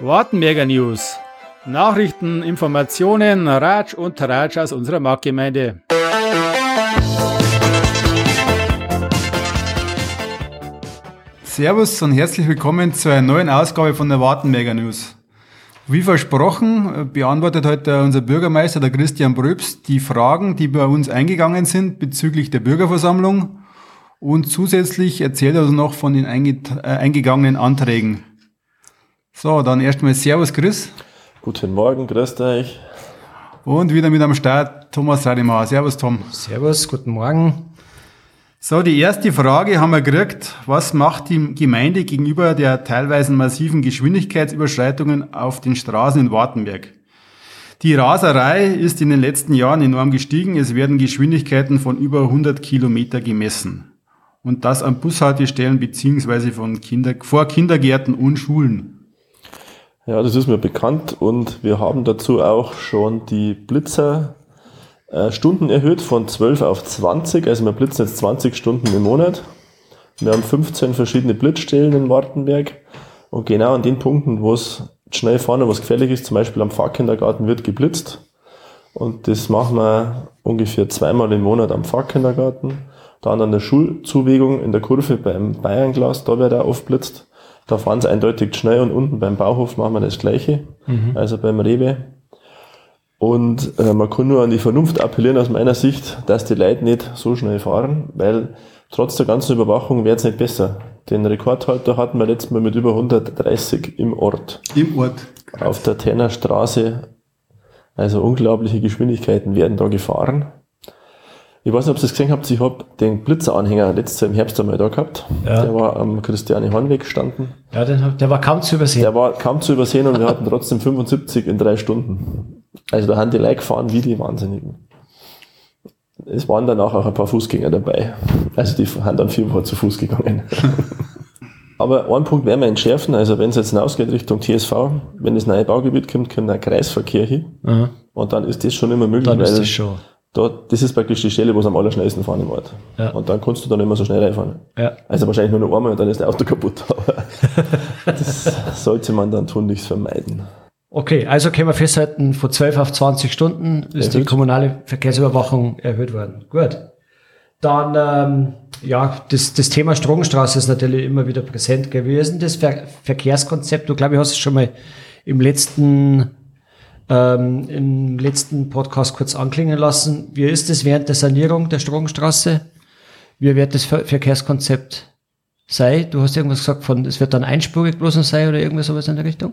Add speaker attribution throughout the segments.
Speaker 1: Wartenberger News. Nachrichten, Informationen, Ratsch und Tratsch aus unserer Marktgemeinde. Servus und herzlich willkommen zu einer neuen Ausgabe von der Wartenberger News. Wie versprochen beantwortet heute unser Bürgermeister, der Christian Bröbs, die Fragen, die bei uns eingegangen sind bezüglich der Bürgerversammlung und zusätzlich erzählt er uns noch von den äh, eingegangenen Anträgen. So, dann erstmal Servus Chris.
Speaker 2: Guten Morgen, grüßt euch.
Speaker 1: Und wieder mit am Start Thomas Rademar. Servus Tom.
Speaker 3: Servus, guten Morgen.
Speaker 1: So, die erste Frage haben wir gekriegt. Was macht die Gemeinde gegenüber der teilweise massiven Geschwindigkeitsüberschreitungen auf den Straßen in Wartenberg? Die Raserei ist in den letzten Jahren enorm gestiegen. Es werden Geschwindigkeiten von über 100 Kilometer gemessen. Und das an Bushaltestellen beziehungsweise von Kinder, vor Kindergärten und Schulen.
Speaker 2: Ja, das ist mir bekannt und wir haben dazu auch schon die Blitzer äh, Stunden erhöht von 12 auf 20. Also wir blitzen jetzt 20 Stunden im Monat. Wir haben 15 verschiedene Blitzstellen in Wartenberg und genau an den Punkten, wo es schnell fahren und was gefährlich ist, zum Beispiel am Pfarrkindergarten wird geblitzt. Und das machen wir ungefähr zweimal im Monat am Pfarrkindergarten. Dann an der Schulzuwegung in der Kurve beim Bayernglas, da wird er aufblitzt. Da fahren sie eindeutig schnell und unten beim Bauhof machen wir das Gleiche, mhm. also beim Rewe. Und äh, man kann nur an die Vernunft appellieren aus meiner Sicht, dass die Leute nicht so schnell fahren, weil trotz der ganzen Überwachung wird es nicht besser. Den Rekordhalter hatten wir letztes Mal mit über 130 im Ort.
Speaker 1: Im Ort.
Speaker 2: Krass. Auf der Tenner Straße. Also unglaubliche Geschwindigkeiten werden da gefahren. Ich weiß nicht, ob ihr es gesehen habt, ich habe den Blitzeranhänger letztes Jahr im Herbst einmal da gehabt. Ja. Der war am Christiane Hornweg gestanden.
Speaker 3: Ja, den, der war kaum zu übersehen.
Speaker 2: Der war kaum zu übersehen und wir hatten trotzdem 75 in drei Stunden. Also da haben die Leute gefahren wie die Wahnsinnigen. Es waren danach auch ein paar Fußgänger dabei. Also die haben dann viermal zu Fuß gegangen. Aber einen Punkt werden wir entschärfen. Also wenn es jetzt hinausgeht Richtung TSV, wenn das neue Baugebiet kommt, kommt ein Kreisverkehr hin. Mhm. Und dann ist das schon immer möglich.
Speaker 3: Dann ist das schon
Speaker 2: da, das ist praktisch die Stelle, wo es am allerschnellsten fahren im Ort. Ja. Und dann kannst du dann immer so schnell reinfahren. Ja. Also wahrscheinlich nur noch einmal und dann ist das Auto kaputt. Aber das sollte man dann tunlichst vermeiden.
Speaker 3: Okay, also können wir festhalten, von 12 auf 20 Stunden ist erhöht. die kommunale Verkehrsüberwachung erhöht worden. Gut. Dann, ähm, ja, das, das Thema Strogenstraße ist natürlich immer wieder präsent gewesen. Das Ver Verkehrskonzept, du glaube ich hast es schon mal im letzten ähm, im letzten Podcast kurz anklingen lassen. Wie ist es während der Sanierung der Strogenstraße? Wie wird das Verkehrskonzept sein? Du hast irgendwas gesagt von, es wird dann einspurig bloß sein oder irgendwas sowas in der Richtung?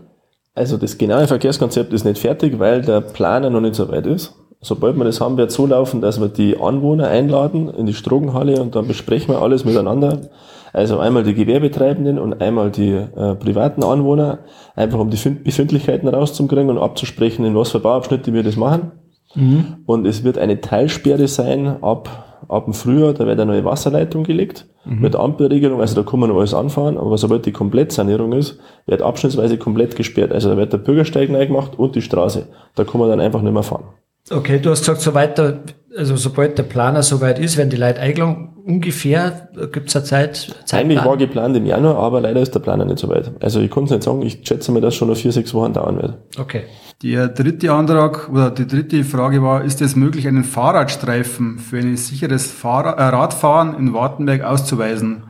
Speaker 2: Also das genaue Verkehrskonzept ist nicht fertig, weil der Planer noch nicht so weit ist. Sobald wir das haben, wird es so laufen, dass wir die Anwohner einladen in die Strogenhalle und dann besprechen wir alles miteinander also einmal die Gewerbetreibenden und einmal die äh, privaten Anwohner, einfach um die Befindlichkeiten rauszukriegen und abzusprechen, in was für Bauabschnitte wir das machen. Mhm. Und es wird eine Teilsperre sein ab, ab dem Frühjahr, da wird eine neue Wasserleitung gelegt mhm. mit Ampelregelung, also da kann man noch alles anfahren, aber sobald die Komplettsanierung ist, wird abschnittsweise komplett gesperrt. Also da wird der Bürgersteig neu gemacht und die Straße. Da kann man dann einfach nicht mehr fahren.
Speaker 3: Okay, du hast gesagt, so weiter, also sobald der Planer soweit ist, wenn die Leute eingeladen, ungefähr, gibt es eine Zeit?
Speaker 2: Zeitplan? Eigentlich war geplant im Januar, aber leider ist der Planer nicht so weit. Also ich kann es nicht sagen, ich schätze mir, dass schon noch vier, sechs Wochen dauern wird.
Speaker 3: Okay.
Speaker 1: Der dritte Antrag oder die dritte Frage war, ist es möglich, einen Fahrradstreifen für ein sicheres Fahrrad, äh, Radfahren in Wartenberg auszuweisen?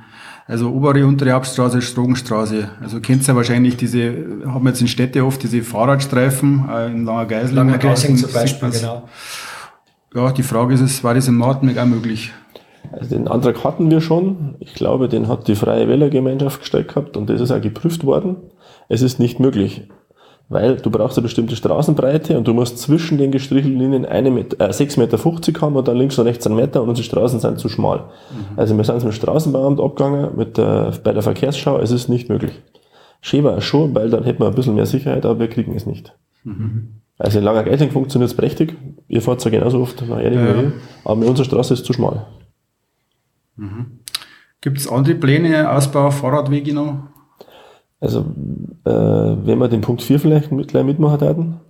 Speaker 1: Also obere, untere Hauptstraße, Strogenstraße. Also kennt ihr ja wahrscheinlich diese, haben jetzt in Städte oft diese Fahrradstreifen, äh, in Langer Geisling.
Speaker 3: Langer Geisling zum Beispiel, genau.
Speaker 1: Ja, die Frage ist, es, war das in Martenberg auch möglich?
Speaker 2: Also den Antrag hatten wir schon. Ich glaube, den hat die Freie Wählergemeinschaft gestellt gehabt und das ist auch geprüft worden. Es ist nicht möglich weil du brauchst eine bestimmte Straßenbreite und du musst zwischen den gestrichelten Linien eine Meter, äh, 6,50 Meter haben und dann links und rechts einen Meter und unsere Straßen sind zu schmal. Mhm. Also wir sind mit dem Straßenbauamt abgegangen, mit der, bei der Verkehrsschau, es ist nicht möglich. Schön war es schon, weil dann hätten wir ein bisschen mehr Sicherheit, aber wir kriegen es nicht. Mhm. Also in Langer Geiting funktioniert es prächtig. Ihr fahrt zwar genauso oft nach Erding ja. Hier, aber mit unserer Straße ist es zu schmal.
Speaker 1: Mhm. Gibt es andere Pläne, Ausbau, Fahrradwege noch?
Speaker 2: Also, äh, wenn wir den Punkt 4 vielleicht mit, gleich mitmachen würden,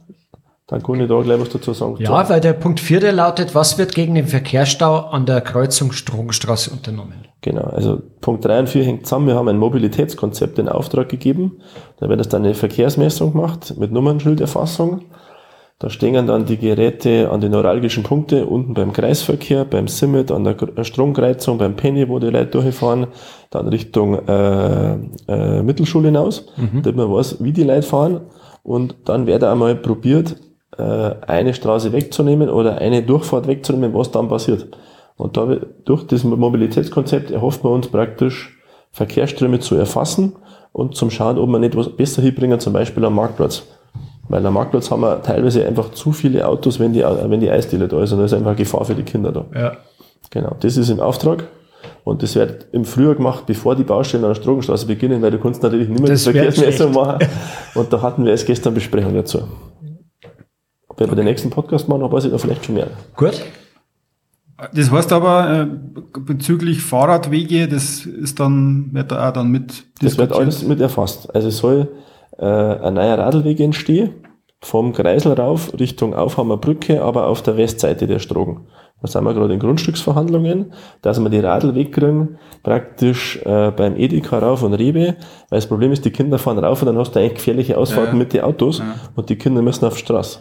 Speaker 2: Dann kann ich da gleich was dazu sagen.
Speaker 3: Ja, weil der Punkt 4, der lautet, was wird gegen den Verkehrsstau an der Kreuzung Stromstraße unternommen?
Speaker 2: Genau, also Punkt 3 und 4 hängt zusammen. Wir haben ein Mobilitätskonzept in Auftrag gegeben. Da wird es dann eine Verkehrsmessung gemacht mit Nummernschilderfassung. Da stehen dann die Geräte an den neuralgischen Punkten, unten beim Kreisverkehr, beim Simmet, an der äh, Stromkreuzung, beim Penny, wo die Leute durchfahren, dann Richtung äh, äh, Mittelschule hinaus, mhm. damit man weiß, wie die Leute fahren. Und dann wird einmal probiert, äh, eine Straße wegzunehmen oder eine Durchfahrt wegzunehmen, was dann passiert. Und da, durch das Mobilitätskonzept erhofft man uns praktisch, Verkehrsströme zu erfassen und zum Schauen, ob man nicht was besser hinbringen, zum Beispiel am Marktplatz. Weil am Marktplatz haben wir teilweise einfach zu viele Autos, wenn die, wenn die Eisdiele da ist. Und da ist einfach Gefahr für die Kinder da.
Speaker 3: Ja.
Speaker 2: Genau. Das ist im Auftrag. Und das wird im Frühjahr gemacht, bevor die Baustellen an der Strogenstraße beginnen, weil du kannst natürlich nicht mehr das die Verkehrsmessung machen. Und da hatten wir erst gestern Besprechung dazu. Ob wir den nächsten Podcast machen, dann weiß ich da vielleicht schon mehr.
Speaker 3: Gut.
Speaker 1: Das heißt aber, äh, bezüglich Fahrradwege, das ist dann, wird da auch dann mit
Speaker 2: Das wird alles mit erfasst. Also es soll äh, ein neuer Radlweg entstehen, vom Kreisel rauf Richtung Aufhammer Brücke, aber auf der Westseite der Strogen. Da sind wir gerade in Grundstücksverhandlungen, dass wir die Radl wegkriegen, praktisch äh, beim Edeka rauf und Rebe, weil das Problem ist, die Kinder fahren rauf und dann hast du eigentlich gefährliche Ausfahrten ja. mit den Autos ja. und die Kinder müssen auf die Straße.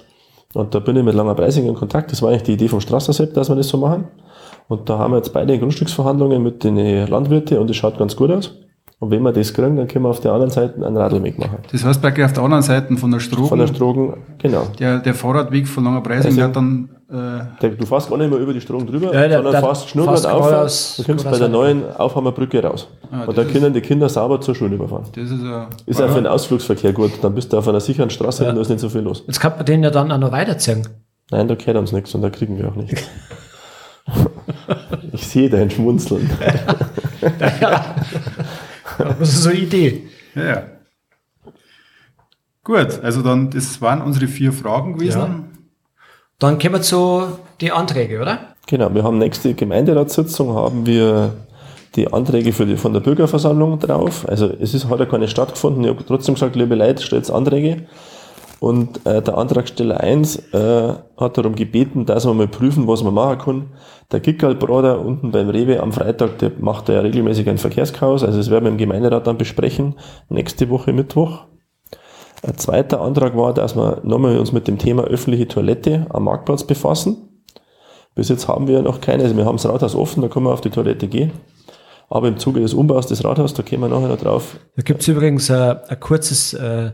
Speaker 2: Und da bin ich mit Langer Preising in Kontakt. Das war eigentlich die Idee vom Strassersepp, dass wir das so machen. Und da haben wir jetzt beide Grundstücksverhandlungen mit den Landwirten und es schaut ganz gut aus. Und wenn wir das kriegen, dann können wir auf der anderen Seite einen Radlweg machen.
Speaker 1: Das heißt, bei auf der anderen Seite von der Strogen.
Speaker 2: Von der Strogen, genau.
Speaker 1: Der, der Fahrradweg von Langer Preising also, wird dann.
Speaker 2: Äh der, du fährst gar nicht mehr über die Strogen drüber, ja, der, sondern der, fährst schnurrend auf. Du kommst bei der neuen Aufhammerbrücke raus. Ah, und da können die Kinder sauber zur Schule überfahren. Das ist, ja, ist auch für den Ausflugsverkehr gut. Dann bist du auf einer sicheren Straße ja. und da ist nicht so viel los.
Speaker 3: Jetzt kann man den ja dann auch noch weiterziehen.
Speaker 2: Nein, da gehört uns nichts und da kriegen wir auch nichts. ich sehe dein Schmunzeln.
Speaker 3: ja. Das ist so eine Idee.
Speaker 1: Ja, ja. Gut, also dann, das waren unsere vier Fragen gewesen. Ja.
Speaker 3: Dann kommen wir zu den Anträgen, oder?
Speaker 2: Genau, wir haben nächste Gemeinderatssitzung, haben wir die Anträge für die, von der Bürgerversammlung drauf. Also es ist, hat ja keine stattgefunden. Ich habe trotzdem gesagt, liebe Leute, stellt Anträge. Und äh, der Antragsteller 1 äh, hat darum gebeten, dass wir mal prüfen, was man machen kann. Der Gickerlbrader unten beim Rewe am Freitag, der macht ja regelmäßig ein Verkehrschaos, also das werden wir im Gemeinderat dann besprechen, nächste Woche Mittwoch. Ein zweiter Antrag war, dass wir nochmal uns mit dem Thema öffentliche Toilette am Marktplatz befassen. Bis jetzt haben wir noch keine, also wir haben das Rathaus offen, da können wir auf die Toilette gehen. Aber im Zuge des Umbaus des Rathauses, da kommen wir nachher noch drauf.
Speaker 3: Da gibt's übrigens äh, ein kurzes äh,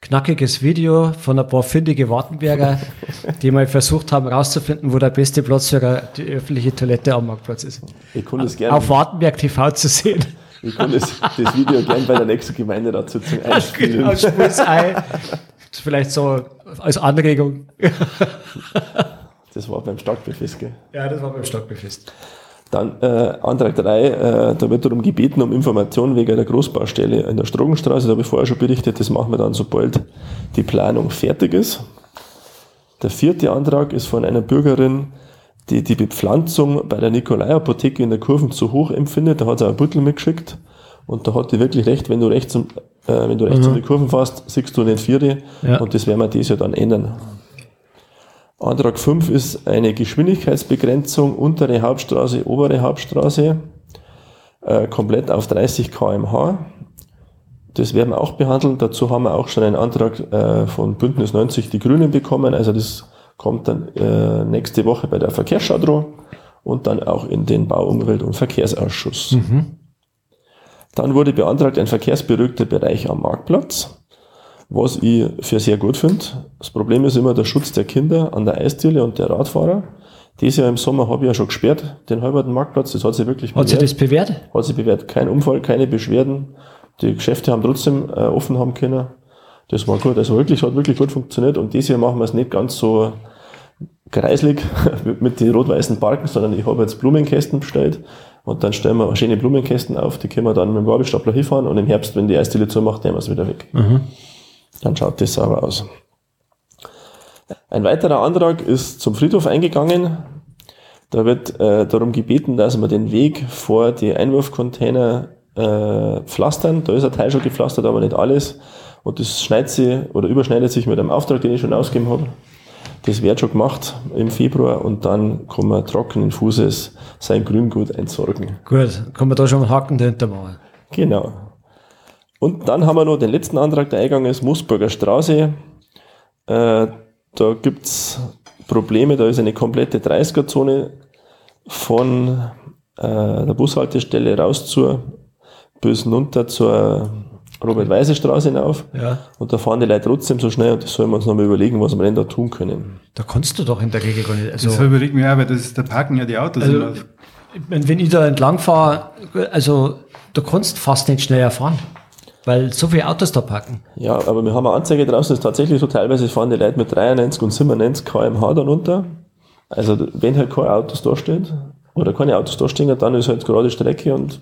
Speaker 3: knackiges Video von ein paar findige Wartenberger, die mal versucht haben herauszufinden, wo der beste Platz für die öffentliche Toilette am Marktplatz ist.
Speaker 2: Ich kann das gerne.
Speaker 3: Auf Wartenberg TV zu sehen.
Speaker 2: Ich kann das, das Video gerne bei der nächsten Gemeinderatssitzung einspielen.
Speaker 3: Genau, ein. Vielleicht so als Anregung.
Speaker 2: Das war beim Starkbefest, gell?
Speaker 3: Ja, das war beim Starkbefest.
Speaker 2: Dann äh, Antrag 3, äh, da wird darum gebeten, um Informationen wegen der Großbaustelle in der Strogenstraße. Da habe ich vorher schon berichtet, das machen wir dann, sobald die Planung fertig ist. Der vierte Antrag ist von einer Bürgerin, die die Bepflanzung bei der Nikolai-Apotheke in der Kurven zu hoch empfindet. Da hat sie ein Büttel mitgeschickt. Und da hat die wirklich recht, wenn du rechts, um, äh, wenn du rechts mhm. um die Kurven fährst, siehst du den Vierte. Ja. Und das werden wir dieses Jahr dann ändern. Antrag 5 ist eine Geschwindigkeitsbegrenzung untere Hauptstraße, obere Hauptstraße, äh, komplett auf 30 kmh. Das werden wir auch behandeln. Dazu haben wir auch schon einen Antrag äh, von Bündnis 90 Die Grünen bekommen. Also das kommt dann äh, nächste Woche bei der Verkehrsschadro und dann auch in den Bau-, Umwelt- und Verkehrsausschuss. Mhm. Dann wurde beantragt ein verkehrsberuhigter Bereich am Marktplatz was ich für sehr gut finde. Das Problem ist immer der Schutz der Kinder an der Eisdiele und der Radfahrer. Dieses Jahr im Sommer habe ich ja schon gesperrt, den halberten Marktplatz. Das hat sich wirklich
Speaker 3: bewährt. Hat sich das bewährt?
Speaker 2: Hat sich bewährt. Kein Unfall, keine Beschwerden. Die Geschäfte haben trotzdem äh, offen haben können. Das war gut. Also wirklich, hat wirklich gut funktioniert. Und dieses Jahr machen wir es nicht ganz so kreislig mit den rot-weißen Balken, sondern ich habe jetzt Blumenkästen bestellt. Und dann stellen wir schöne Blumenkästen auf, die können wir dann mit dem Gabelstapler hinfahren und im Herbst, wenn die Eisdiele zumacht, nehmen wir es wieder weg. Mhm. Dann schaut das sauber aus. Ein weiterer Antrag ist zum Friedhof eingegangen. Da wird äh, darum gebeten, dass wir den Weg vor die Einwurfcontainer äh, pflastern. Da ist ein Teil schon gepflastert, aber nicht alles. Und das schneidet sich oder überschneidet sich mit einem Auftrag, den ich schon ausgegeben habe. Das wird schon gemacht im Februar und dann kann man trockenen Fußes sein Grüngut entsorgen.
Speaker 3: Gut, kann man da schon einen Haken dahinter machen.
Speaker 2: Genau. Und dann haben wir noch den letzten Antrag, der eingegangen ist, Musburger Straße. Äh, da gibt's Probleme, da ist eine komplette 30er-Zone von äh, der Bushaltestelle raus zur bis runter zur Robert-Weise-Straße hinauf.
Speaker 3: Ja.
Speaker 2: Und da fahren die Leute trotzdem so schnell und das sollen wir uns nochmal überlegen, was wir denn da tun können.
Speaker 3: Da kannst du doch in der Regel gar nicht. Also,
Speaker 1: Das überlegt mir auch, weil das ist, da parken ja die Autos
Speaker 3: Also,
Speaker 1: immer.
Speaker 3: wenn ich da entlang fahre, also du kannst fast nicht schneller fahren, weil so viele Autos da parken.
Speaker 2: Ja, aber wir haben eine Anzeige draußen, das ist tatsächlich so, teilweise fahren die Leute mit 93 und 97 km/h da runter. Also wenn halt kein Autos da steht oder keine Autos da stehen, dann ist halt gerade Strecke und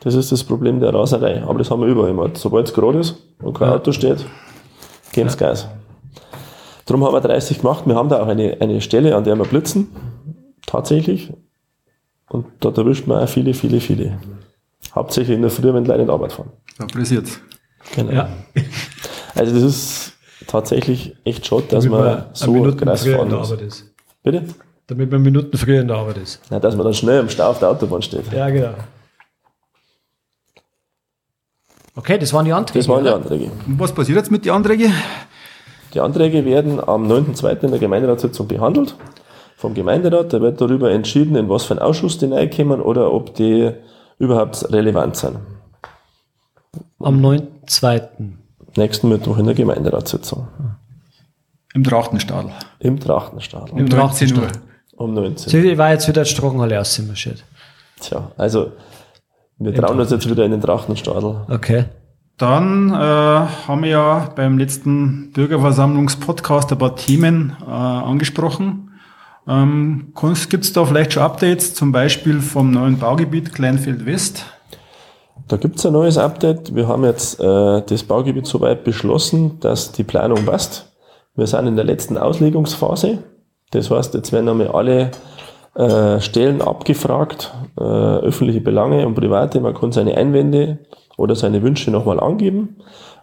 Speaker 2: das ist das Problem der Raserei. Aber das haben wir überall immer. Sobald es gerade ist und kein
Speaker 3: Ja.
Speaker 2: Auto steht, geht's Gas. Darum haben wir 30 gemacht. Wir haben da auch eine, eine Stelle, an der wir blitzen. Tatsächlich. Und dort erwischt man auch viele, viele, viele. Hauptsächlich in der Früh, wenn die Leute in die Arbeit fahren.
Speaker 1: Da pressiert's.
Speaker 2: Genau.
Speaker 3: Ja.
Speaker 2: Also das ist tatsächlich echt schade, dass
Speaker 3: Damit
Speaker 2: man so
Speaker 3: Minuten
Speaker 2: krass
Speaker 3: früher in
Speaker 2: fahren
Speaker 3: der
Speaker 2: muss.
Speaker 3: Arbeit ist.
Speaker 2: Bitte?
Speaker 3: Damit man Minuten früher in der Arbeit ist.
Speaker 2: Na, dass man dann schnell im Stau auf der Autobahn steht.
Speaker 3: Ja, genau. Okay, das waren die Anträge.
Speaker 2: Das waren die? Anträge.
Speaker 1: Und was passiert jetzt mit den Anträgen?
Speaker 2: Die Anträge werden am 9.2. in der Gemeinderatssitzung behandelt vom Gemeinderat. Da wird darüber entschieden, in was für einen Ausschuss die reinkommen oder ob die überhaupt relevant sind.
Speaker 3: Am 9.2.
Speaker 2: Nächsten Mittwoch in der Gemeinderatssitzung.
Speaker 1: Im Trachtenstadel.
Speaker 2: Im Trachtenstadel.
Speaker 3: Im
Speaker 1: Um 19 Uhr.
Speaker 3: Trachtenstadel.
Speaker 2: Um 19
Speaker 3: So, ich war jetzt wieder Strogenhalle ausmarschiert.
Speaker 2: Tja, also wir trauen uns jetzt wieder in den Trachtenstadel.
Speaker 3: Okay.
Speaker 1: Dann äh, haben wir ja beim letzten Bürgerversammlungspodcast ein paar Themen äh, angesprochen. Ähm, Gibt es da vielleicht schon Updates, zum Beispiel vom neuen Baugebiet Kleinfeld West?
Speaker 2: Da gibt's ein neues Update. Wir haben jetzt äh, das Baugebiet soweit beschlossen, dass die Planung passt. Wir sind in der letzten Auslegungsphase. Das heißt, jetzt werden einmal alle äh, Stellen abgefragt, äh, öffentliche Belange und private. Man kann seine Einwände oder seine Wünsche nochmal angeben.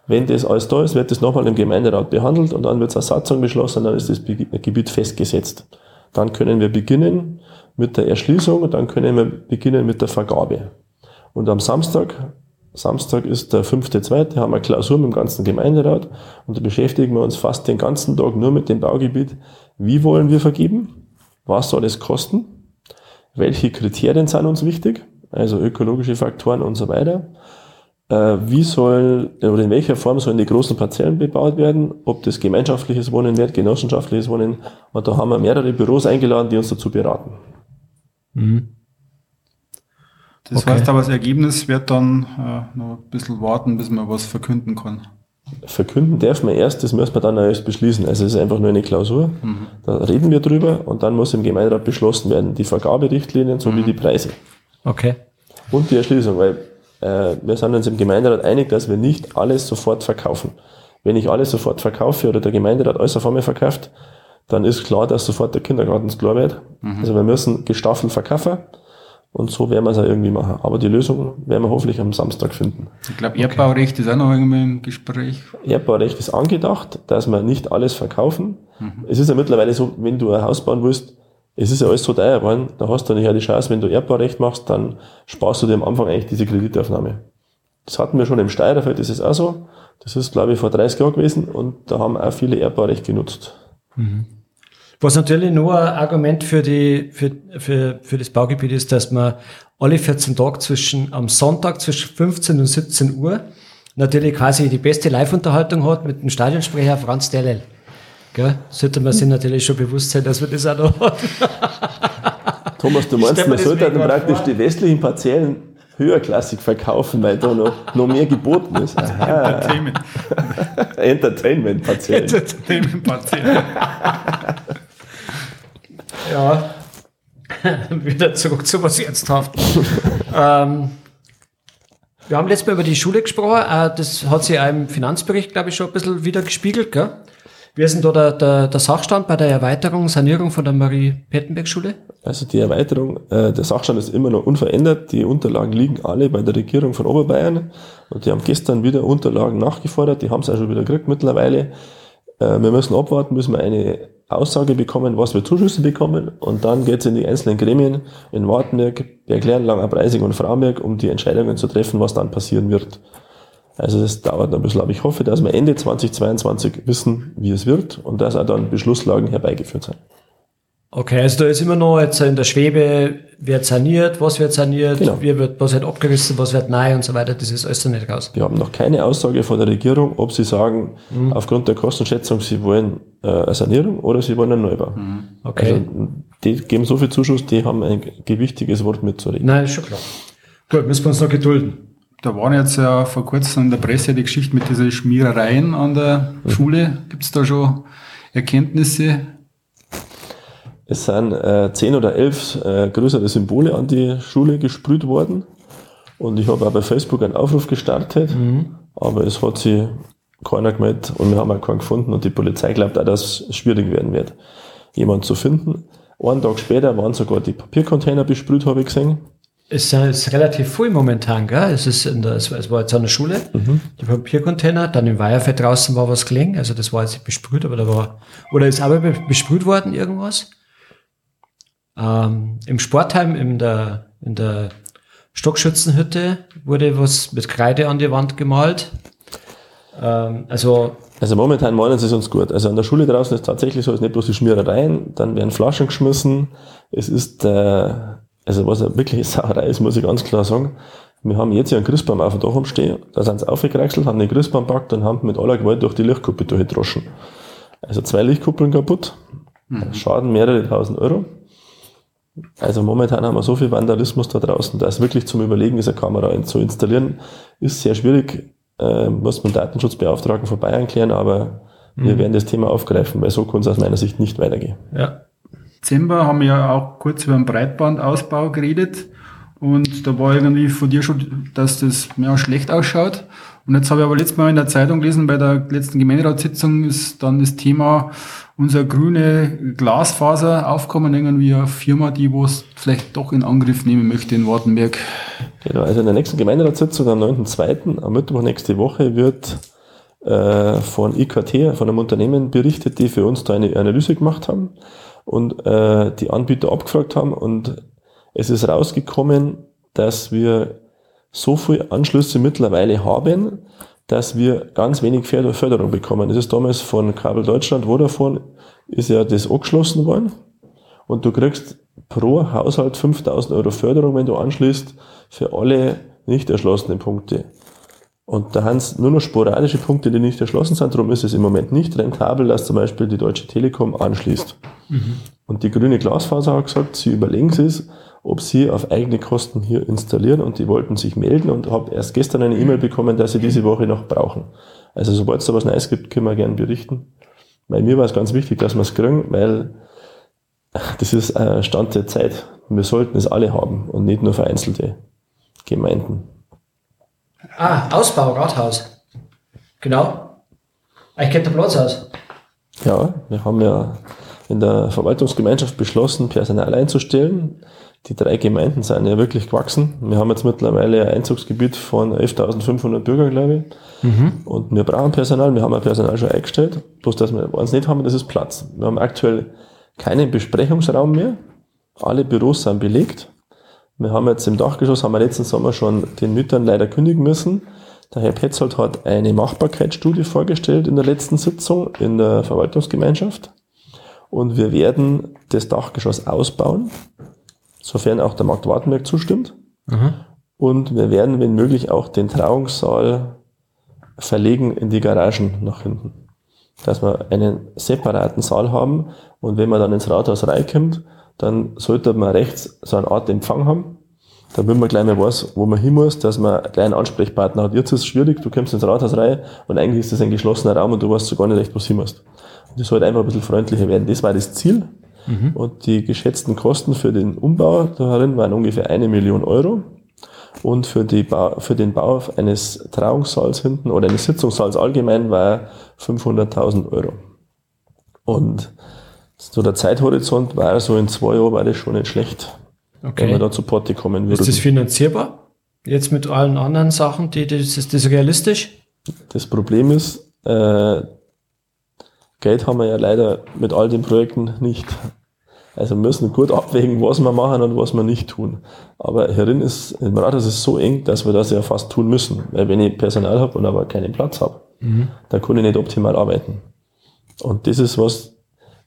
Speaker 2: Wenn das alles da ist, wird das nochmal im Gemeinderat behandelt und dann wird als Satzung beschlossen, dann ist das Gebiet festgesetzt. Dann können wir beginnen mit der Erschließung und dann können wir beginnen mit der Vergabe. Und am Samstag, Samstag ist der 5.2., haben wir Klausur mit dem ganzen Gemeinderat und da beschäftigen wir uns fast den ganzen Tag nur mit dem Baugebiet. Wie wollen wir vergeben? Was soll es kosten? Welche Kriterien sind uns wichtig? Also ökologische Faktoren und so weiter. Äh, Wie soll oder in welcher Form sollen die großen Parzellen bebaut werden? Ob das gemeinschaftliches Wohnen wird, genossenschaftliches Wohnen. Und da haben wir mehrere Büros eingeladen, die uns dazu beraten.
Speaker 1: Das
Speaker 3: Okay.
Speaker 1: heißt aber, das Ergebnis wird dann äh, noch ein bisschen warten, bis man was verkünden kann.
Speaker 2: Verkünden darf man erst, das müssen wir dann erst beschließen. Also es ist einfach nur eine Klausur. Da reden wir drüber und dann muss im Gemeinderat beschlossen werden, die Vergaberichtlinien sowie die Preise.
Speaker 3: Okay.
Speaker 2: Und die Erschließung, weil äh, wir sind uns im Gemeinderat einig, dass wir nicht alles sofort verkaufen. Wenn ich alles sofort verkaufe oder der Gemeinderat alles auf einmal verkauft, dann ist klar, dass sofort der Kindergarten klar wird. Also wir müssen gestaffelt verkaufen und so werden wir es auch irgendwie machen. Aber die Lösung werden wir hoffentlich am Samstag finden.
Speaker 1: Ich glaube, Erdbaurecht ist auch noch irgendwie im Gespräch.
Speaker 2: Erdbaurecht ist angedacht, dass wir nicht alles verkaufen. Es ist ja mittlerweile so, wenn du ein Haus bauen willst, es ist ja alles so teuer geworden, da hast du nicht die Chance, wenn du Erdbaurecht machst, dann sparst du dir am Anfang eigentlich diese Kreditaufnahme. Das hatten wir schon im Steirerfeld, das ist auch so. Das ist, glaube ich, vor 30 Jahren gewesen und da haben auch viele Erdbaurecht genutzt.
Speaker 3: Was natürlich nur ein Argument für, die, für, für, für das Baugebiet ist, dass man alle 14 Tage zwischen, am Sonntag zwischen 15 und 17 Uhr natürlich quasi die beste Live-Unterhaltung hat mit dem Stadionsprecher Franz Dellel. Gell? Sollte man sich natürlich schon bewusst sein, dass wir das auch noch hat.
Speaker 2: Thomas, du meinst, man sollte dann praktisch
Speaker 3: vor.
Speaker 2: die westlichen Parzellen höherklassig verkaufen, weil da noch, noch mehr geboten ist. Aha,
Speaker 1: Entertainment.
Speaker 2: Entertainment-Parzellen.
Speaker 1: Entertainment Parzellen.
Speaker 3: Ja. Wieder zurück zu was Ernsthaften. ähm, wir haben letztes Mal über die Schule gesprochen. Äh, das hat sich auch im Finanzbericht, glaube ich, schon ein bisschen wieder gespiegelt. Gell? Wie ist denn da der, der, der Sachstand bei der Erweiterung, Sanierung von der Marie-Pettenberg-Schule?
Speaker 2: Also die Erweiterung, äh, der Sachstand ist immer noch unverändert. Die Unterlagen liegen alle bei der Regierung von Oberbayern und die haben gestern wieder Unterlagen nachgefordert. Die haben es auch schon wieder gekriegt mittlerweile. Äh, wir müssen abwarten, bis wir eine Aussage bekommen, was wir Zuschüsse bekommen und dann geht es in die einzelnen Gremien in Wartenberg, Berglernen, Langerpreising und Frauenberg, um die Entscheidungen zu treffen, was dann passieren wird. Also das dauert ein bisschen, aber ich hoffe, dass wir Ende 2022 wissen, wie es wird und dass auch dann Beschlusslagen herbeigeführt sind.
Speaker 3: Okay, also da ist immer noch jetzt in der Schwebe, wird saniert, was wird saniert,
Speaker 2: Genau.
Speaker 3: wie wird, was wird abgerissen, was wird neu und so weiter, das ist alles noch nicht raus.
Speaker 2: Wir haben noch keine Aussage von der Regierung, ob sie sagen, aufgrund der Kostenschätzung, sie wollen äh, eine Sanierung oder sie wollen einen Neubau.
Speaker 3: Okay.
Speaker 2: Also die geben so viel Zuschuss, die haben ein gewichtiges Wort mitzureden.
Speaker 3: Nein, ist schon klar. Gut, müssen wir uns noch gedulden.
Speaker 1: Da waren jetzt ja vor kurzem in der Presse die Geschichte mit diesen Schmierereien an der Schule. Gibt es da schon Erkenntnisse?
Speaker 2: Es sind äh, zehn oder elf äh, größere Symbole an die Schule gesprüht worden. Und ich habe auch bei Facebook einen Aufruf gestartet, aber es hat sich keiner gemeldet und wir haben auch keinen gefunden und die Polizei glaubt auch, dass es schwierig werden wird, jemanden zu finden. Einen Tag später waren sogar die Papiercontainer besprüht, habe ich gesehen.
Speaker 3: Es ist, ist relativ viel momentan, gell? Es ist in der, es war jetzt an der Schule, die Papiercontainer, dann im Weiherfeld draußen war was gelegen, also das war jetzt nicht besprüht, aber da war, oder ist aber be- besprüht worden irgendwas? Ähm, Im Sportheim, in der, in der Stockschützenhütte wurde was mit Kreide an die Wand gemalt. Ähm, also,
Speaker 2: Also momentan meinen sie es uns gut. Also an der Schule draußen ist tatsächlich so, es ist nicht bloß die Schmierereien, dann werden Flaschen geschmissen. Es ist, äh, also was eine wirkliche Sauerei ist, muss ich ganz klar sagen. Wir haben jetzt ja einen Christbaum auf dem Dach umstehen, da sind sie aufgekraxelt, haben den Christbaum packt und haben mit aller Gewalt durch die Lichtkuppel durchgedroschen. Also zwei Lichtkuppeln kaputt, Schaden mehrere tausend Euro. Also momentan haben wir so viel Vandalismus da draußen, dass wirklich zum Überlegen ist, eine Kamera zu installieren, ist sehr schwierig, äh, muss man Datenschutzbeauftragten vorbei erklären, aber wir werden das Thema aufgreifen, weil so kann es aus meiner Sicht nicht weitergehen.
Speaker 3: ja.
Speaker 1: Dezember haben wir ja auch kurz über den Breitbandausbau geredet und da war irgendwie von dir schon, dass das ja, schlecht ausschaut. Und jetzt habe ich aber letztes Mal in der Zeitung gelesen, bei der letzten Gemeinderatssitzung ist dann das Thema unser grüne Glasfaser aufkommen, irgendwie eine Firma, die was vielleicht doch in Angriff nehmen möchte in Wartenberg.
Speaker 2: Genau, also in der nächsten Gemeinderatssitzung am 9.2., am Mittwoch nächste Woche, wird äh, von IKT, von einem Unternehmen berichtet, die für uns da eine Analyse gemacht haben und äh, die Anbieter abgefragt haben und es ist rausgekommen, dass wir so viele Anschlüsse mittlerweile haben, dass wir ganz wenig Förder- Förderung bekommen. Das ist damals von Kabel Deutschland, Vodafone, ist ja das angeschlossen worden und du kriegst pro Haushalt 5000 Euro Förderung, wenn du anschließt, für alle nicht erschlossenen Punkte. Und da haben es nur noch sporadische Punkte, die nicht erschlossen sind. Darum ist es im Moment nicht rentabel, dass zum Beispiel die Deutsche Telekom anschließt. Und die grüne Glasfaser hat gesagt, sie überlegen es, ob sie auf eigene Kosten hier installieren und die wollten sich melden und habe erst gestern eine E-Mail bekommen, dass sie diese Woche noch brauchen. Also sobald es da was Neues gibt, können wir gerne berichten. Bei mir war es ganz wichtig, dass wir es kriegen, weil das ist äh, Stand der Zeit. Wir sollten es alle haben und nicht nur vereinzelte Gemeinden.
Speaker 3: Ah, Ausbau, Rathaus. Genau. Ich kenne den Platz aus.
Speaker 2: Ja, wir haben ja in der Verwaltungsgemeinschaft beschlossen, Personal einzustellen. Die drei Gemeinden sind ja wirklich gewachsen. Wir haben jetzt mittlerweile ein Einzugsgebiet von 11.500 Bürgern, glaube ich. Und wir brauchen Personal. Wir haben ja Personal schon eingestellt. Bloß, dass wir eins nicht haben, das ist Platz. Wir haben aktuell keinen Besprechungsraum mehr. Alle Büros sind belegt. Wir haben jetzt im Dachgeschoss, haben wir letzten Sommer schon den Müttern leider kündigen müssen. Der Herr Petzold hat eine Machbarkeitsstudie vorgestellt in der letzten Sitzung in der Verwaltungsgemeinschaft. Und wir werden das Dachgeschoss ausbauen, sofern auch der Markt Wartenberg zustimmt. Und wir werden, wenn möglich, auch den Trauungssaal verlegen in die Garagen nach hinten. Dass wir einen separaten Saal haben und wenn man dann ins Rathaus reinkommt, dann sollte man rechts so eine Art Empfang haben, damit man gleich mal weiß, wo man hin muss, dass man gleich einen Ansprechpartner hat. Jetzt ist es schwierig, du kommst ins Rathaus rein und eigentlich ist das ein geschlossener Raum und du weißt so gar nicht recht, wo du hin musst. Und das sollte einfach ein bisschen freundlicher werden. Das war das Ziel. Und die geschätzten Kosten für den Umbau darin waren ungefähr eine Million Euro. Und für, die Bau, für den Bau eines Trauungssaals hinten oder eines Sitzungssaals allgemein war 500.000 Euro. Und so der Zeithorizont war so in zwei Jahren war das schon nicht schlecht, wenn wir
Speaker 3: Okay.
Speaker 2: da zu Potte kommen würden.
Speaker 3: Ist das finanzierbar? Jetzt mit allen anderen Sachen, die, das, ist das realistisch?
Speaker 2: Das Problem ist, äh, Geld haben wir ja leider mit all den Projekten nicht. Also wir müssen gut abwägen, was wir machen und was wir nicht tun. Aber hierin ist, im Rathaus ist es so eng, dass wir das ja fast tun müssen. Weil wenn ich Personal habe und aber keinen Platz habe, mhm. dann kann ich nicht optimal arbeiten. Und das ist was,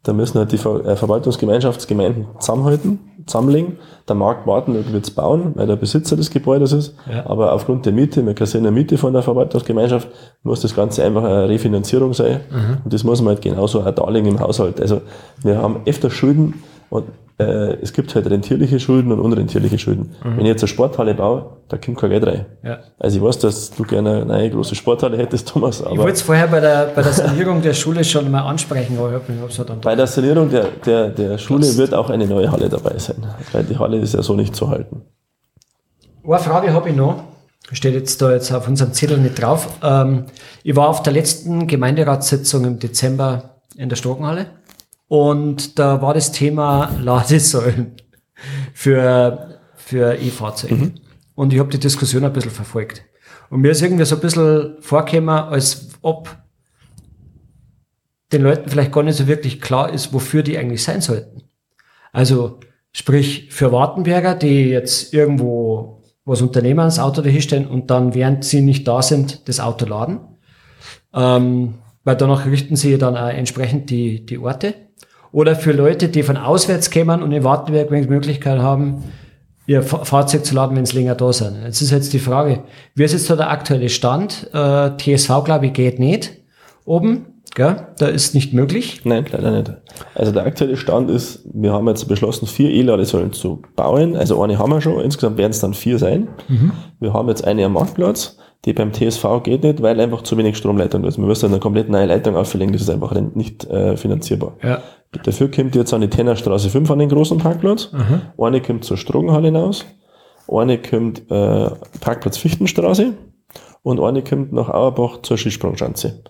Speaker 2: da müssen halt die Ver äh, Verwaltungsgemeinschaftsgemeinden zusammenhalten, zusammenlegen. Der Markt warten wird es bauen, weil der Besitzer des Gebäudes ist. Ja. Aber aufgrund der Miete, wir kassieren eine Miete von der Verwaltungsgemeinschaft, muss das Ganze einfach eine Refinanzierung sein. Mhm. Und das muss man halt genauso auch darlegen im Haushalt. Also wir haben öfter Schulden, und es gibt halt rentierliche Schulden und unrentierliche Schulden. Mhm. Wenn ich jetzt eine Sporthalle baue, da kommt kein Geld rein. Ja. Also ich weiß, dass du gerne eine neue große Sporthalle hättest, Thomas.
Speaker 3: Aber ich wollte es vorher bei der, bei der Sanierung der Schule schon mal ansprechen, aber ich habe es
Speaker 2: dann Bei der Sanierung der, der, der Schule Platz. wird auch eine neue Halle dabei sein, weil die Halle ist ja so nicht zu halten.
Speaker 3: Eine Frage habe ich noch. Steht jetzt da jetzt auf unserem Zettel nicht drauf. Ähm, ich war auf der letzten Gemeinderatssitzung im Dezember in der Storkenhalle. Und da war das Thema Ladesäulen für, für E-Fahrzeuge. Mhm. Und ich habe die Diskussion ein bisschen verfolgt. Und mir ist irgendwie so ein bisschen vorgekommen, als ob den Leuten vielleicht gar nicht so wirklich klar ist, wofür die eigentlich sein sollten. Also sprich für Wartenberger, die jetzt irgendwo was unternehmen, das Auto dahinstellen und dann, während sie nicht da sind, das Auto laden. Ähm, weil danach richten sie dann auch entsprechend die, die Orte. Oder für Leute, die von auswärts kommen und in Wartenberg wenn sie Möglichkeit haben, ihr Fahrzeug zu laden, wenn sie länger da sind. Jetzt ist jetzt die Frage, wie ist jetzt da der aktuelle Stand? Äh, TSV, glaube ich, geht nicht oben. Gell? Da ist nicht möglich.
Speaker 2: Nein, leider nicht. Also der aktuelle Stand ist, wir haben jetzt beschlossen, vier E-Ladesäulen zu bauen. Also eine haben wir schon, insgesamt werden es dann vier sein. Mhm. Wir haben jetzt eine am Marktplatz. Die beim TSV geht nicht, weil einfach zu wenig Stromleitung ist. Wir müssen eine komplett neue Leitung auffüllen, das ist einfach nicht äh, finanzierbar. Ja. Dafür kommt jetzt an die Tennerstraße 5 an den großen Parkplatz. Mhm. Eine kommt zur Strogenhalle hinaus. Eine kommt äh, Parkplatz Fichtenstraße. Und eine kommt nach Auerbach zur Skisprungschanze.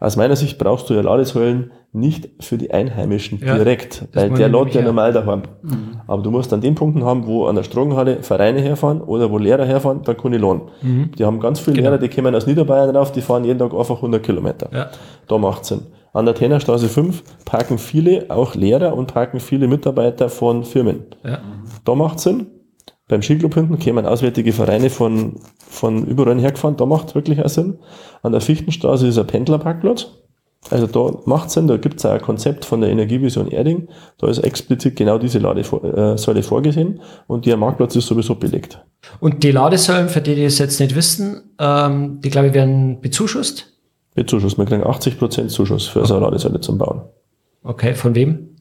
Speaker 2: Aus meiner Sicht brauchst du ja Ladesäulen nicht für die Einheimischen ja, direkt, weil der lädt ja normal daheim. Mhm. Aber du musst an den Punkten haben, wo an der Strogenhalle Vereine herfahren oder wo Lehrer herfahren, da kann ich lohnen. Mhm. Die haben ganz viele genau. Lehrer, die kommen aus Niederbayern rauf, die fahren jeden Tag einfach 100 Kilometer. Ja. Da macht Sinn. An der Tennerstraße 5 parken viele, auch Lehrer und parken viele Mitarbeiter von Firmen. Ja. Da macht Sinn. Beim Skiclub hinten kämen auswärtige Vereine von, von überall hergefahren, da macht wirklich auch Sinn. An der Fichtenstraße ist ein Pendlerparkplatz. Also da macht Sinn, da gibt es auch ein Konzept von der Energievision Erding. Da ist explizit genau diese Ladesäule vorgesehen und der Marktplatz ist sowieso belegt.
Speaker 3: Und die Ladesäulen, für die, die es jetzt nicht wissen, ähm, die glaube ich werden bezuschusst?
Speaker 2: Bezuschusst. Wir kriegen 80% Zuschuss für so eine Ladesäule zum Bauen.
Speaker 3: Okay, von wem?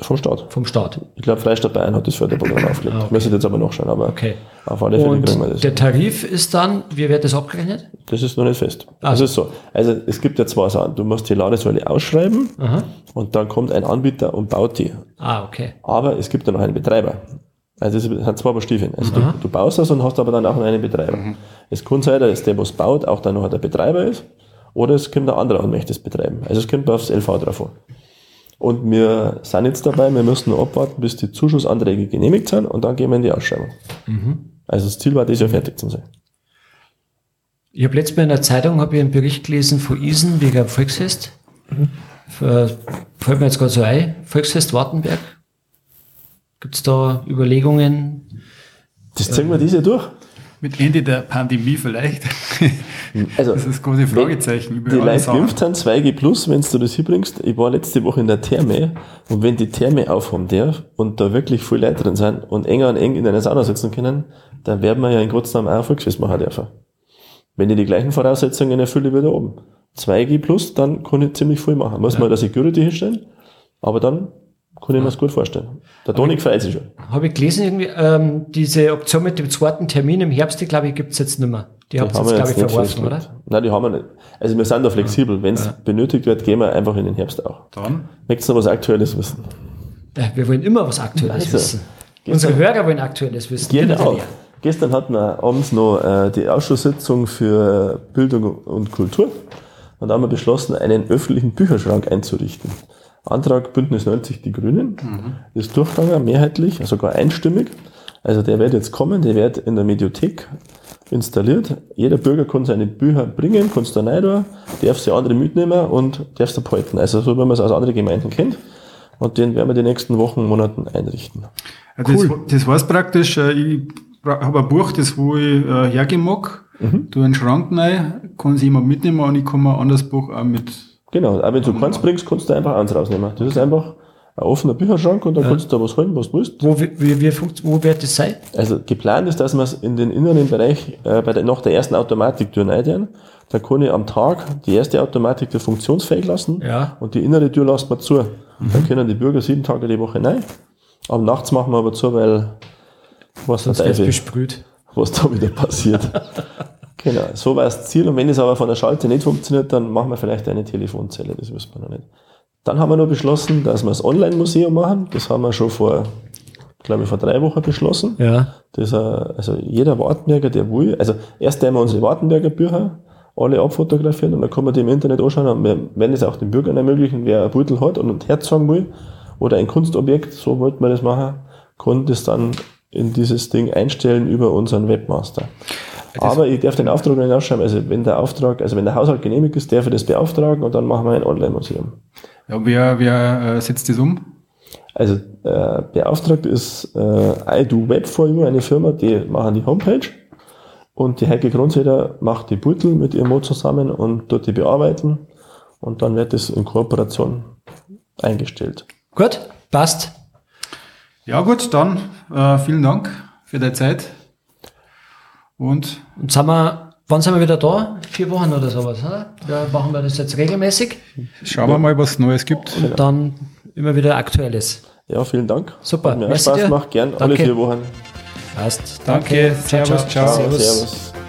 Speaker 2: Vom Staat.
Speaker 3: Vom Staat.
Speaker 2: Ich glaube, Freistaat Bayern hat das Förderprogramm aufgelegt. Ah, okay. Müssen jetzt aber noch schauen, aber
Speaker 3: okay. auf alle Fälle Und kriegen wir das. Der Tarif ist dann, wie wird das abgerechnet?
Speaker 2: Das ist noch nicht fest. Ah. Das ist so. Also es gibt ja zwei Sachen. Du musst die Ladesäule ausschreiben Aha. und dann kommt ein Anbieter und baut die.
Speaker 3: Ah, okay.
Speaker 2: Aber es gibt ja noch einen Betreiber. Also es sind zwei Stiefeln. Also du, du, baust das und hast aber dann auch noch einen Betreiber. Mhm. Es kann sein, dass der, was baut, auch dann noch der Betreiber ist. Oder es kommt ein anderer und möchte es betreiben. Also es kommt aufs LV drauf an. Und wir sind jetzt dabei, wir müssen noch abwarten, bis die Zuschussanträge genehmigt sind und dann gehen wir in die Ausschreibung. Mhm. Also das Ziel war, das Jahr fertig zu sein.
Speaker 3: Ich habe letztes Mal in der Zeitung ich einen Bericht gelesen von Isen wegen dem Volksfest. Mhm. Fällt mir jetzt gerade so ein. Volksfest Wartenberg. Gibt es da Überlegungen?
Speaker 2: Das ziehen wir dieses Jahr durch
Speaker 1: mit Ende der Pandemie vielleicht?
Speaker 2: Also, das ist das große Fragezeichen. Die Leute geimpft sind 2G plus, wenn du das hinbringst. Ich war letzte Woche in der Therme und wenn die Therme aufhaben darf und da wirklich viele Leute drin sind und enger und eng in einer Sauna sitzen können, dann werden wir ja in Kurznamen auch ein Volksfest machen dürfen. Wenn ich die gleichen Voraussetzungen erfülle wie da oben. 2G plus, dann kann ich ziemlich viel machen. Muss ja. man da Security hinstellen, aber dann kann ich mir das gut vorstellen. Der Toni freut sich schon.
Speaker 3: Habe ich gelesen, irgendwie, ähm, diese Option mit dem zweiten Termin im Herbst, die glaube ich, gibt es jetzt nicht mehr. Die, die habt ihr jetzt, glaube ich, verworfen, oder?
Speaker 2: Nein, die haben wir nicht. Also wir sind da flexibel. Wenn es ja. benötigt wird, gehen wir einfach in den Herbst auch. Dann? Möchtest du noch was Aktuelles wissen?
Speaker 3: Ja, wir wollen immer was Aktuelles also, wissen. Unsere Hörer wollen Aktuelles wissen.
Speaker 2: Genau. Gestern hatten wir abends noch äh, die Ausschusssitzung für Bildung und Kultur und da haben wir beschlossen, einen öffentlichen Bücherschrank einzurichten. Antrag Bündnis 90 Die Grünen mhm. ist durchgegangen, mehrheitlich, sogar einstimmig. Also der wird jetzt kommen, der wird in der Mediothek installiert. Jeder Bürger kann seine Bücher bringen, kann es da rein tun, darf sie andere mitnehmen und darf es da behalten. Also so, wie man es aus anderen Gemeinden kennt. Und den werden wir die nächsten Wochen, Monaten einrichten.
Speaker 1: Also cool. das, das heißt praktisch, äh, ich habe ein Buch, das wo ich äh, hergeben mag, mhm. du einen Schrank rein, kann sich jemand mitnehmen und ich kann mir ein anderes Buch auch mit.
Speaker 2: Genau, auch wenn du keins bringst, kannst du einfach eins rausnehmen. Das ist einfach ein offener Bücherschrank und dann ja. kannst du da was holen, was du willst.
Speaker 3: Wo, wie, wie, wo wird das sein?
Speaker 2: Also geplant ist, dass wir es in den inneren Bereich äh, bei der, nach der ersten Automatiktür rein Da kann ich am Tag die erste Automatiktür funktionsfähig lassen
Speaker 3: ja.
Speaker 2: und die innere Tür lassen wir zu. Mhm. Dann können die Bürger sieben Tage die Woche rein. Aber nachts machen wir aber zu, weil
Speaker 3: was Sonst der besprüht.
Speaker 2: was da wieder passiert. genau, so war das Ziel. Und wenn es aber von der Schalte nicht funktioniert, dann machen wir vielleicht eine Telefonzelle, das wissen wir noch nicht. Dann haben wir noch beschlossen, dass wir das Online-Museum machen. Das haben wir schon vor, glaube ich, vor drei Wochen beschlossen.
Speaker 3: Ja.
Speaker 2: Das, also jeder Wartenberger, der will, also erst einmal unsere Wartenberger Bücher alle abfotografieren und dann kann man die im Internet anschauen. Und wir werden es auch den Bürgern ermöglichen, wer ein Beutel hat und ein Herz sagen will oder ein Kunstobjekt, so wollten wir das machen, kann das dann in dieses Ding einstellen über unseren Webmaster. Aber ich darf den Auftrag nicht ausschreiben. Also wenn der Auftrag, also wenn der Haushalt genehmigt ist, darf ich das beauftragen und dann machen wir ein Online-Museum.
Speaker 1: Ja, wer, wer äh, setzt das um?
Speaker 2: Also äh, beauftragt ist äh, I Do Web for You, eine Firma, die machen die Homepage und die Heike Grundseder macht die Beutel mit ihrem Mo zusammen und dort die bearbeiten und dann wird das in Kooperation eingestellt.
Speaker 3: Gut, passt.
Speaker 1: Ja gut, dann äh, vielen Dank für deine Zeit. Und,
Speaker 3: und sind wir, wann sind wir wieder da? Vier Wochen oder sowas, oder? Ja, machen wir das jetzt regelmäßig.
Speaker 1: Schauen wir mal, was Neues gibt.
Speaker 3: Und dann immer wieder Aktuelles.
Speaker 2: Ja, vielen Dank.
Speaker 3: Super.
Speaker 2: Hat mir Spaß gemacht, gern Danke. alle vier Wochen.
Speaker 3: Passt.
Speaker 1: Danke. Danke. Servus, ciao. ciao. Servus. Servus.